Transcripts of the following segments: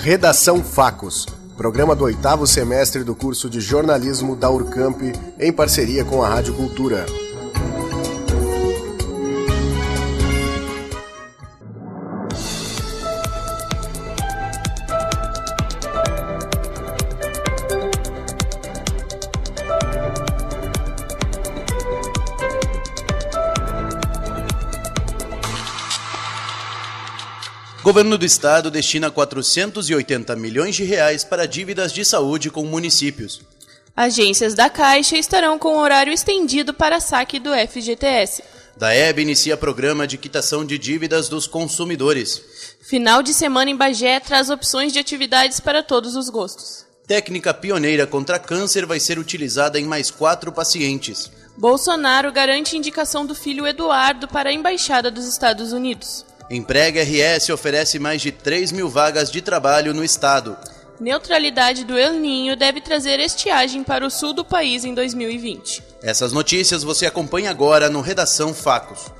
Redação Facos, programa do oitavo semestre do curso de jornalismo da Urcamp, em parceria com a Rádio Cultura. Governo do Estado destina 480 milhões de reais para dívidas de saúde com municípios. Agências da Caixa estarão com horário estendido para saque do FGTS. Daeb inicia programa de quitação de dívidas dos consumidores. Final de semana em Bagé traz opções de atividades para todos os gostos. Técnica pioneira contra câncer vai ser utilizada em mais quatro pacientes. Bolsonaro garante indicação do filho Eduardo para a Embaixada dos Estados Unidos. Emprega RS oferece mais de 3 mil vagas de trabalho no estado. Neutralidade do El Ninho deve trazer estiagem para o sul do país em 2020. Essas notícias você acompanha agora no Redação Facos.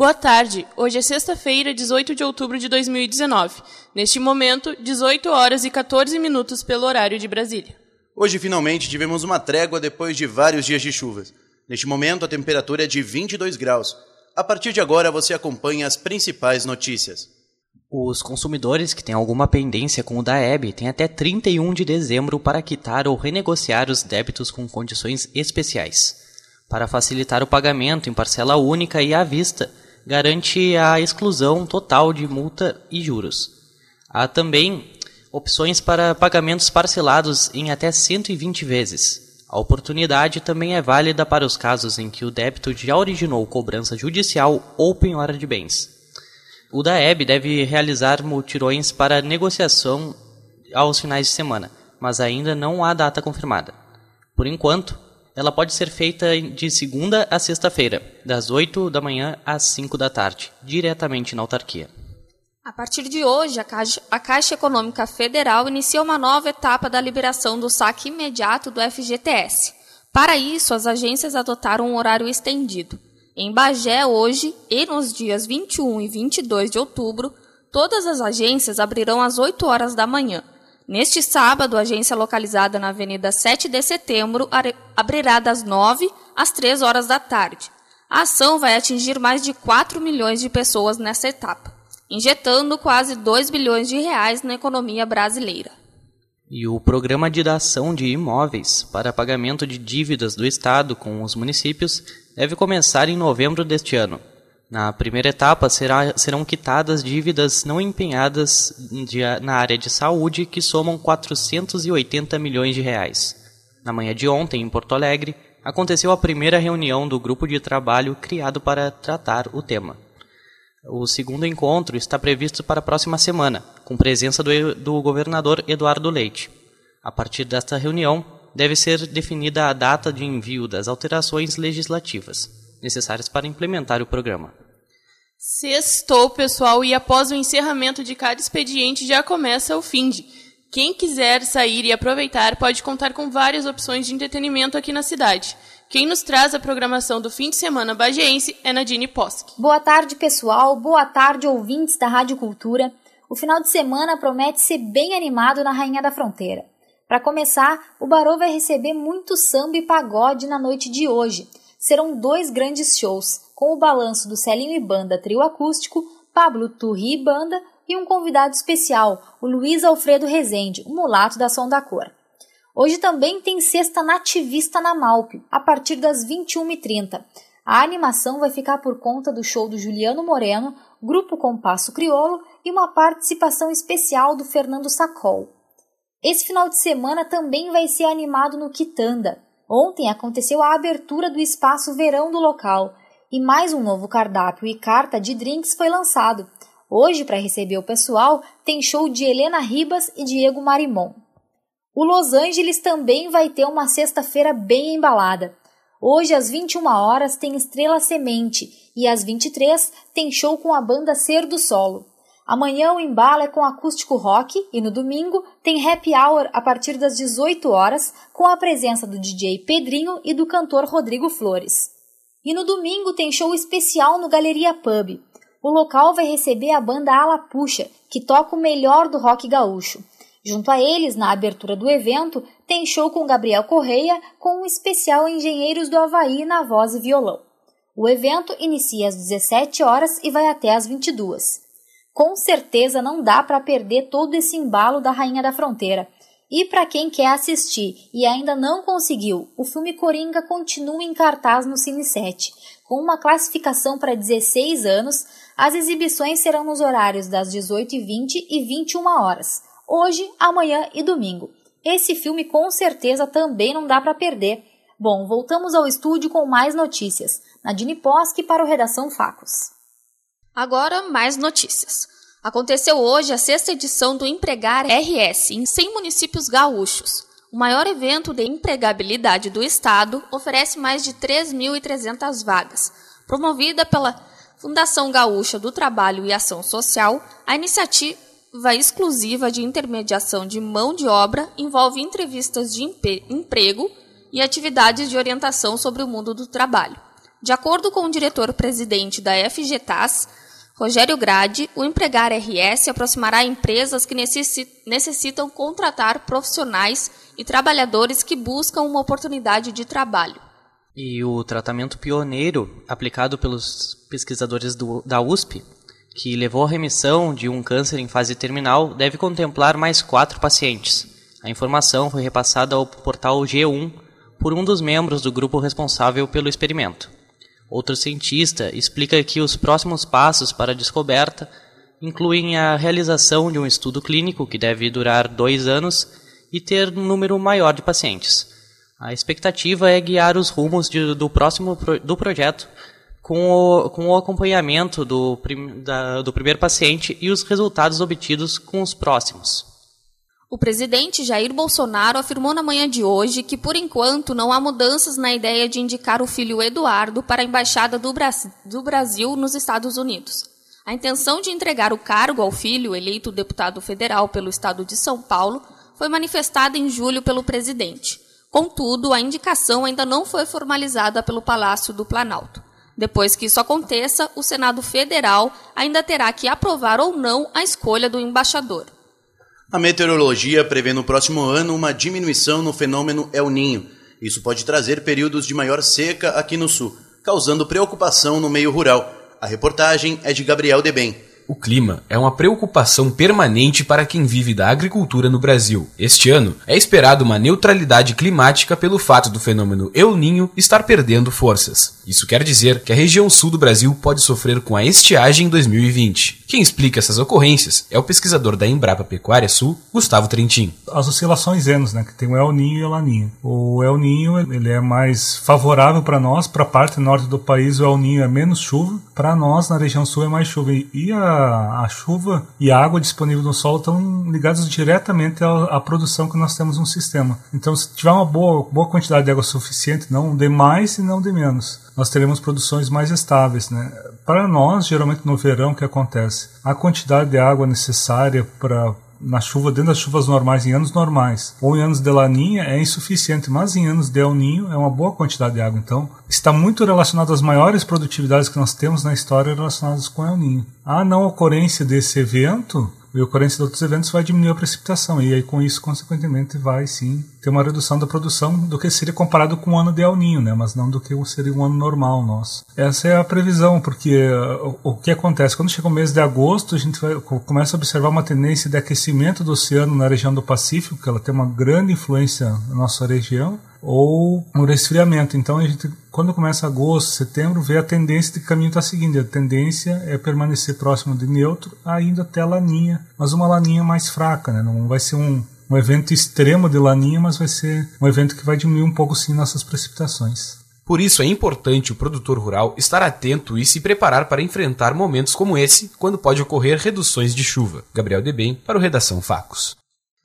Boa tarde. Hoje é sexta-feira, 18 de outubro de 2019. Neste momento, 18 horas e 14 minutos pelo horário de Brasília. Hoje finalmente tivemos uma trégua depois de vários dias de chuvas. Neste momento a temperatura é de 22 graus. A partir de agora você acompanha as principais notícias. Os consumidores que têm alguma pendência com o DAEB têm até 31 de dezembro para quitar ou renegociar os débitos com condições especiais. Para facilitar o pagamento em parcela única e à vista, garante a exclusão total de multa e juros. Há também opções para pagamentos parcelados em até 120 vezes. A oportunidade também é válida para os casos em que o débito já originou cobrança judicial ou penhora de bens. O DAEB deve realizar mutirões para negociação aos finais de semana, mas ainda não há data confirmada. Por enquanto, ela pode ser feita de segunda a sexta-feira, das 8 da manhã às 5 da tarde, diretamente na autarquia. A partir de hoje, a Caixa, a Caixa, Econômica Federal inicia uma nova etapa da liberação do saque imediato do FGTS. Para isso, as agências adotaram um horário estendido. Em Bagé, hoje e nos dias 21 e 22 de outubro, todas as agências abrirão às 8 horas da manhã Neste sábado, a agência localizada na Avenida 7 de Setembro abrirá das 9 às 3 horas da tarde. A ação vai atingir mais de 4 milhões de pessoas nessa etapa, injetando quase 2 bilhões de reais na economia brasileira. E o programa de dação de imóveis para pagamento de dívidas do Estado com os municípios deve começar em novembro deste ano. Na primeira etapa, será, serão quitadas dívidas não empenhadas de, na área de saúde, que somam 480 milhões de reais. Na manhã de ontem, em Porto Alegre, aconteceu a primeira reunião do grupo de trabalho criado para tratar o tema. O segundo encontro está previsto para a próxima semana, com presença do, do governador Eduardo Leite. A partir desta reunião, deve ser definida a data de envio das alterações legislativas necessárias para implementar o programa. Sextou, pessoal, e após o encerramento de cada expediente já começa o FIND. Quem quiser sair e aproveitar pode contar com várias opções de entretenimento aqui na cidade. Quem nos traz a programação do fim de semana bagiense é Nadine Posk. Boa tarde, pessoal. Boa tarde, ouvintes da Rádio Cultura. O final de semana promete ser bem animado na Rainha da Fronteira. Para começar, o Barô vai receber muito samba e pagode na noite de hoje serão dois grandes shows, com o balanço do Celinho e Banda Trio Acústico, Pablo Turri e Banda e um convidado especial, o Luiz Alfredo Rezende, o mulato da Som da Cor. Hoje também tem Sexta Nativista na Malpe, a partir das 21h30. A animação vai ficar por conta do show do Juliano Moreno, Grupo Compasso Criolo e uma participação especial do Fernando Sacol. Esse final de semana também vai ser animado no Quitanda. Ontem aconteceu a abertura do espaço verão do local e mais um novo cardápio e carta de drinks foi lançado. Hoje, para receber o pessoal, tem show de Helena Ribas e Diego Marimon. O Los Angeles também vai ter uma sexta-feira bem embalada. Hoje, às 21 horas, tem Estrela Semente e às 23 tem show com a banda Ser do Solo. Amanhã o embalo é com acústico rock e no domingo tem happy hour a partir das 18 horas com a presença do DJ Pedrinho e do cantor Rodrigo Flores. E no domingo tem show especial no Galeria Pub. O local vai receber a banda Ala Puxa, que toca o melhor do rock gaúcho. Junto a eles, na abertura do evento, tem show com Gabriel Correia, com um especial Engenheiros do Havaí na voz e violão. O evento inicia às 17 horas e vai até às 22. Com certeza não dá para perder todo esse embalo da Rainha da Fronteira. E para quem quer assistir e ainda não conseguiu, o filme Coringa continua em cartaz no Cine 7. Com uma classificação para 16 anos, as exibições serão nos horários das 18h20 e 21 horas hoje, amanhã e domingo. Esse filme com certeza também não dá para perder. Bom, voltamos ao estúdio com mais notícias. Nadine Poski para o Redação Facos. Agora, mais notícias. Aconteceu hoje a sexta edição do Empregar RS em 100 municípios gaúchos. O maior evento de empregabilidade do estado oferece mais de 3.300 vagas. Promovida pela Fundação Gaúcha do Trabalho e Ação Social, a iniciativa exclusiva de intermediação de mão de obra envolve entrevistas de emprego e atividades de orientação sobre o mundo do trabalho. De acordo com o diretor-presidente da FGTAS, Rogério Grade, o Empregar RS aproximará empresas que necessitam contratar profissionais e trabalhadores que buscam uma oportunidade de trabalho. E o tratamento pioneiro aplicado pelos pesquisadores do, da USP que levou à remissão de um câncer em fase terminal, deve contemplar mais quatro pacientes. A informação foi repassada ao portal G1 por um dos membros do grupo responsável pelo experimento. Outro cientista explica que os próximos passos para a descoberta incluem a realização de um estudo clínico que deve durar dois anos e ter um número maior de pacientes. A expectativa é guiar os rumos de, do próximo pro, do projeto com o, com o acompanhamento do, prim, da, do primeiro paciente e os resultados obtidos com os próximos. O presidente Jair Bolsonaro afirmou na manhã de hoje que, por enquanto, não há mudanças na ideia de indicar o filho Eduardo para a embaixada do, Bra do Brasil nos Estados Unidos. A intenção de entregar o cargo ao filho, eleito deputado federal pelo estado de São Paulo, foi manifestada em julho pelo presidente. Contudo, a indicação ainda não foi formalizada pelo Palácio do Planalto. Depois que isso aconteça, o Senado Federal ainda terá que aprovar ou não a escolha do embaixador. A meteorologia prevê no próximo ano uma diminuição no fenômeno El Ninho. Isso pode trazer períodos de maior seca aqui no sul, causando preocupação no meio rural. A reportagem é de Gabriel Debem. O clima é uma preocupação permanente para quem vive da agricultura no Brasil. Este ano é esperado uma neutralidade climática pelo fato do fenômeno El Ninho estar perdendo forças. Isso quer dizer que a região sul do Brasil pode sofrer com a estiagem em 2020. Quem explica essas ocorrências é o pesquisador da Embrapa Pecuária Sul, Gustavo Trentin. As oscilações anos, né, que tem o El Ninho e o Laninha. O El Ninho ele é mais favorável para nós, para a parte norte do país o El Ninho é menos chuva, para nós na região sul é mais chuva. E a a, chuva e a água disponível no solo estão ligados diretamente à, à, produção que nós temos no sistema. Então, se tiver uma boa, boa quantidade de água suficiente, não de mais e não de menos, nós teremos produções mais estáveis. Né? Para nós, geralmente no verão, o que acontece? A quantidade de água necessária para na chuva, dentro das chuvas normais, em anos normais, ou em anos de laninha, é insuficiente, mas em anos de El Ninho é uma boa quantidade de água. Então, está muito relacionado às maiores produtividades que nós temos na história relacionadas com El Ninho. A não ocorrência desse evento e ocorrência de outros eventos vai diminuir a precipitação. E aí, com isso, consequentemente, vai sim ter uma redução da produção do que seria comparado com o ano de El Ninho, né? mas não do que seria um ano normal nosso. Essa é a previsão, porque uh, o, que acontece? Quando chega o mês de agosto, a gente vai, começa a observar uma tendência de aquecimento do oceano na região do Pacífico, que ela tem uma grande influência na nossa região ou um resfriamento. Então a gente, quando começa agosto, setembro, vê a tendência de que caminho está seguindo. A tendência é permanecer próximo de neutro, ainda até laninha, mas uma laninha mais fraca, né? Não vai ser um, um evento extremo de laninha, mas vai ser um evento que vai diminuir um pouco sim nossas precipitações. Por isso é importante o produtor rural estar atento e se preparar para enfrentar momentos como esse, quando pode ocorrer reduções de chuva. Gabriel Debem, para o Redação Facos.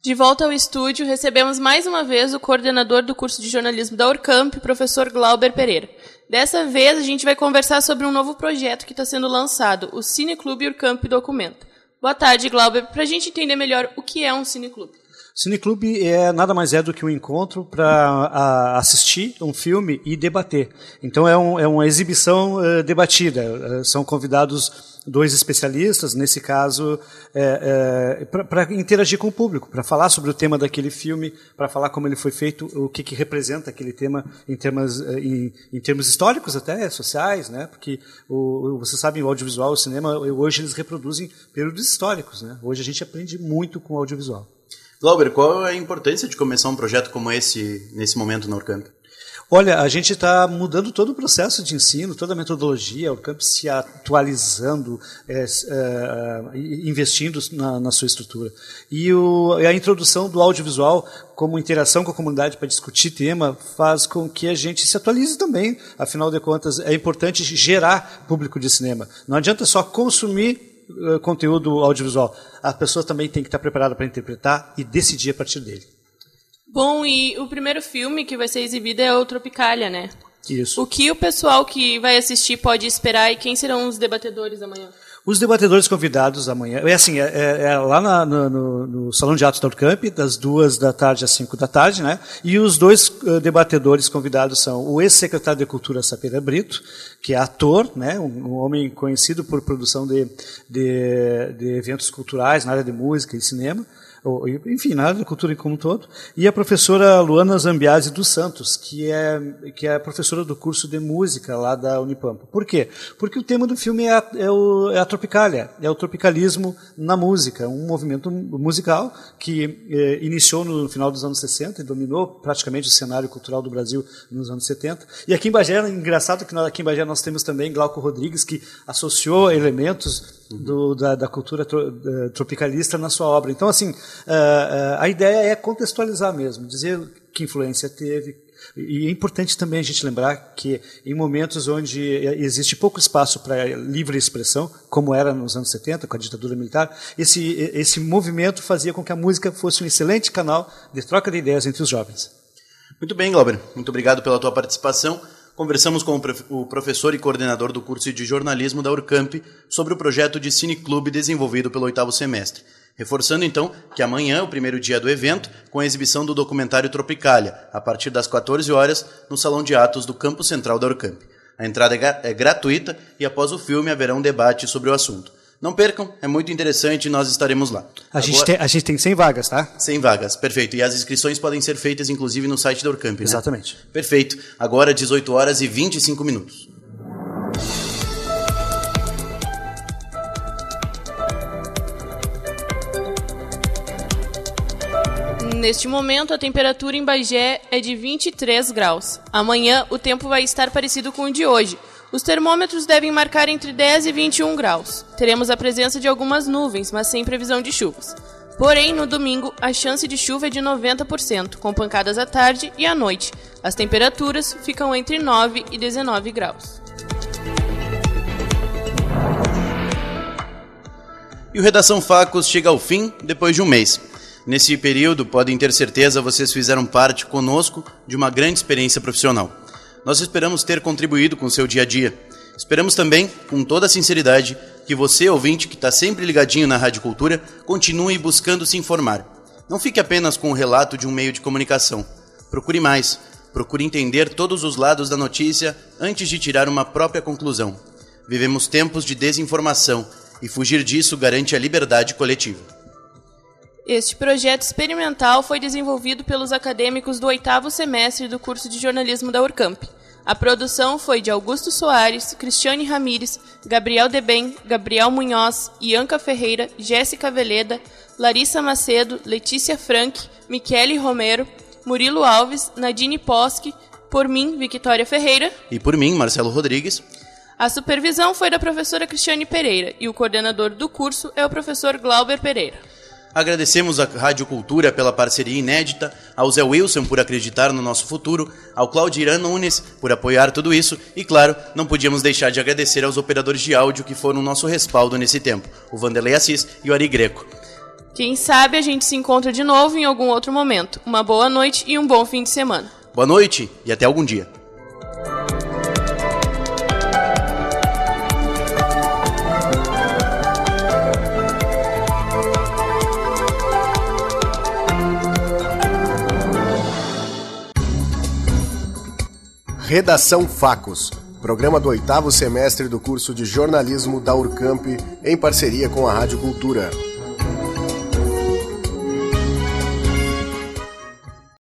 De volta ao estúdio, recebemos mais uma vez o coordenador do curso de jornalismo da Urcamp, professor Glauber Pereira. Dessa vez, a gente vai conversar sobre um novo projeto que está sendo lançado, o Cine Clube Urcamp Documenta. Boa tarde, Glauber. Para a gente entender melhor o que é um cineclube. Cineclube é nada mais é do que um encontro para assistir um filme e debater. Então é, um, é uma exibição uh, debatida. Uh, são convidados dois especialistas, nesse caso, é, é, para interagir com o público, para falar sobre o tema daquele filme, para falar como ele foi feito, o que, que representa aquele tema em termos, em, em termos históricos até, sociais, né? porque o, você sabe, o audiovisual, o cinema, hoje eles reproduzem períodos históricos. Né? Hoje a gente aprende muito com o audiovisual. Glauber, qual é a importância de começar um projeto como esse nesse momento na Urcamp? Olha, a gente está mudando todo o processo de ensino, toda a metodologia, o campo se atualizando, é, é, investindo na, na, sua estrutura. E o, a introdução do audiovisual como interação com a comunidade para discutir tema faz com que a gente se atualize também. Afinal de contas, é importante gerar público de cinema. Não adianta só consumir conteúdo audiovisual. A pessoa também tem que estar preparada para interpretar e decidir a partir dele. Bom, e o primeiro filme que vai ser exibido é o Tropicália, né? Isso. O que o pessoal que vai assistir pode esperar e quem serão os debatedores amanhã? Os debatedores convidados amanhã, é assim, é, é, é lá na, no, no, Salão de Atos da Urcamp, das duas da tarde às cinco da tarde, né? E os dois uh, debatedores convidados são o ex-secretário de Cultura Sapera Brito, que é ator, né? Um, um homem conhecido por produção de, de, de eventos culturais na área de música e cinema, enfim, na área da cultura como um todo, e a professora Luana Zambiasi dos Santos, que é, que é professora do curso de música lá da Unipampa. Por quê? Porque o tema do filme é a, é, o, é a tropicália, é o tropicalismo na música, um movimento musical que eh, iniciou no final dos anos 60 e dominou praticamente o cenário cultural do Brasil nos anos 70. E aqui em Bagé, é engraçado que nós, aqui em Bagé nós temos também Glauco Rodrigues, que associou elementos do, da, da, cultura tropicalista na sua obra. Então, assim, a, a ideia é contextualizar mesmo, dizer que influência teve, e é importante também a gente lembrar que em momentos onde existe pouco espaço para livre expressão, como era nos anos 70, com a ditadura militar, esse, esse movimento fazia com que a música fosse um excelente canal de troca de ideias entre os jovens. Muito bem, Glauber. Muito obrigado pela tua participação conversamos com o professor e coordenador do curso de jornalismo da Urcamp sobre o projeto de cineclube desenvolvido pelo oitavo semestre. Reforçando então que amanhã é o primeiro dia do evento, com a exibição do documentário Tropicália, a partir das 14 horas, no Salão de Atos do Campo Central da Urcamp. A entrada é, é gratuita e após o filme haverá um debate sobre o assunto. Não percam, é muito interessante e nós estaremos lá. A, Agora, gente, tem, a gente tem 100 vagas, tá? 100 vagas, perfeito. E as inscrições podem ser feitas, inclusive, no site da Urcamp, né? Exatamente. Perfeito. Agora, 18 horas e 25 minutos. Neste momento, a temperatura em Bagé é de 23 graus. Amanhã, o tempo vai estar parecido com o de hoje, os termômetros devem marcar entre 10 e 21 graus. Teremos a presença de algumas nuvens, mas sem previsão de chuvas. Porém, no domingo, a chance de chuva é de 90%, com pancadas à tarde e à noite. As temperaturas ficam entre 9 e 19 graus. E o Redação Facos chega ao fim depois de um mês. Nesse período, podem ter certeza, vocês fizeram parte conosco de uma grande experiência profissional. Nós esperamos ter contribuído com o seu dia a dia. Esperamos também, com toda a sinceridade, que você, ouvinte que está sempre ligadinho na Rádio Cultura, continue buscando se informar. Não fique apenas com o relato de um meio de comunicação. Procure mais. Procure entender todos os lados da notícia antes de tirar uma própria conclusão. Vivemos tempos de desinformação e fugir disso garante a liberdade coletiva. Este projeto experimental foi desenvolvido pelos acadêmicos do oitavo semestre do curso de jornalismo da Urcamp. A produção foi de Augusto Soares, Cristiane Ramires, Gabriel Deben, Gabriel Munhoz, Ianca Ferreira, Jéssica Veleda, Larissa Macedo, Letícia Frank, Michele Romero, Murilo Alves, Nadine Posque, por mim, Victoria Ferreira. E por mim, Marcelo Rodrigues. A supervisão foi da professora Cristiane Pereira e o coordenador do curso é o professor Glauber Pereira. Agradecemos à Rádio Cultura pela parceria inédita, ao Zé Wilson por acreditar no nosso futuro, ao Claudirã Nunes por apoiar tudo isso e, claro, não podíamos deixar de agradecer aos operadores de áudio que foram nosso respaldo nesse tempo, o Vanderlei Assis e o Ari Greco. Quem sabe a gente se encontra de novo em algum outro momento. Uma boa noite e um bom fim de semana. Boa noite e até algum dia. Redação Facos, programa do oitavo semestre do curso de jornalismo da Urcamp, em parceria com a Rádio Cultura.